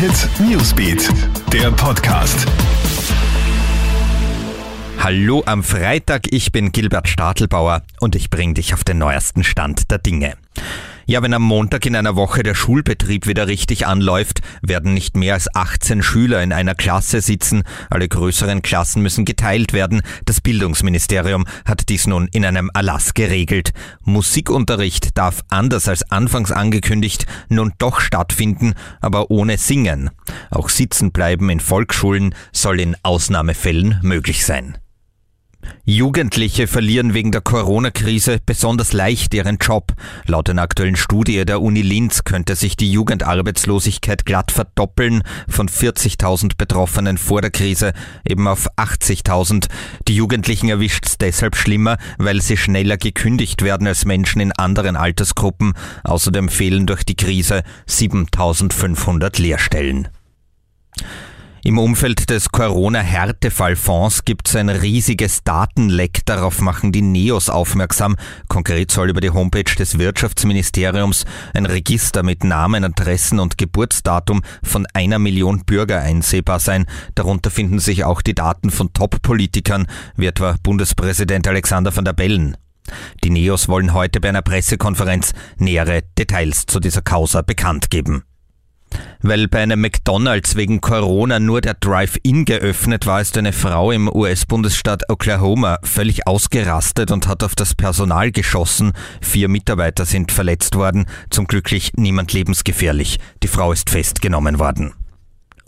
Hit Newsbeat, der Podcast. Hallo am Freitag, ich bin Gilbert Stadelbauer und ich bringe dich auf den neuesten Stand der Dinge. Ja, wenn am Montag in einer Woche der Schulbetrieb wieder richtig anläuft, werden nicht mehr als 18 Schüler in einer Klasse sitzen. Alle größeren Klassen müssen geteilt werden. Das Bildungsministerium hat dies nun in einem Erlass geregelt. Musikunterricht darf anders als anfangs angekündigt nun doch stattfinden, aber ohne Singen. Auch Sitzenbleiben in Volksschulen soll in Ausnahmefällen möglich sein. Jugendliche verlieren wegen der Corona-Krise besonders leicht ihren Job. Laut einer aktuellen Studie der Uni Linz könnte sich die Jugendarbeitslosigkeit glatt verdoppeln, von 40.000 Betroffenen vor der Krise eben auf 80.000. Die Jugendlichen erwischt es deshalb schlimmer, weil sie schneller gekündigt werden als Menschen in anderen Altersgruppen. Außerdem fehlen durch die Krise 7.500 Lehrstellen. Im Umfeld des Corona-Härtefallfonds gibt es ein riesiges Datenleck. Darauf machen die NEOS aufmerksam. Konkret soll über die Homepage des Wirtschaftsministeriums ein Register mit Namen, Adressen und Geburtsdatum von einer Million Bürger einsehbar sein. Darunter finden sich auch die Daten von Top-Politikern, wie etwa Bundespräsident Alexander van der Bellen. Die NEOS wollen heute bei einer Pressekonferenz nähere Details zu dieser Causa bekannt geben. Weil bei einem McDonald's wegen Corona nur der Drive-In geöffnet war, ist eine Frau im US-Bundesstaat Oklahoma völlig ausgerastet und hat auf das Personal geschossen. Vier Mitarbeiter sind verletzt worden, zum Glücklich niemand lebensgefährlich. Die Frau ist festgenommen worden.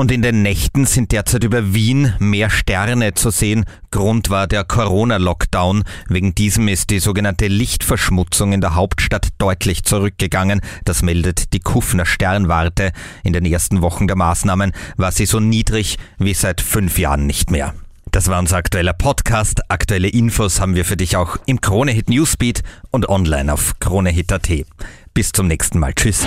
Und in den Nächten sind derzeit über Wien mehr Sterne zu sehen. Grund war der Corona-Lockdown. Wegen diesem ist die sogenannte Lichtverschmutzung in der Hauptstadt deutlich zurückgegangen. Das meldet die Kufner Sternwarte. In den ersten Wochen der Maßnahmen war sie so niedrig wie seit fünf Jahren nicht mehr. Das war unser aktueller Podcast. Aktuelle Infos haben wir für dich auch im Kronehit Newsbeat und online auf kronehit.at. Bis zum nächsten Mal. Tschüss.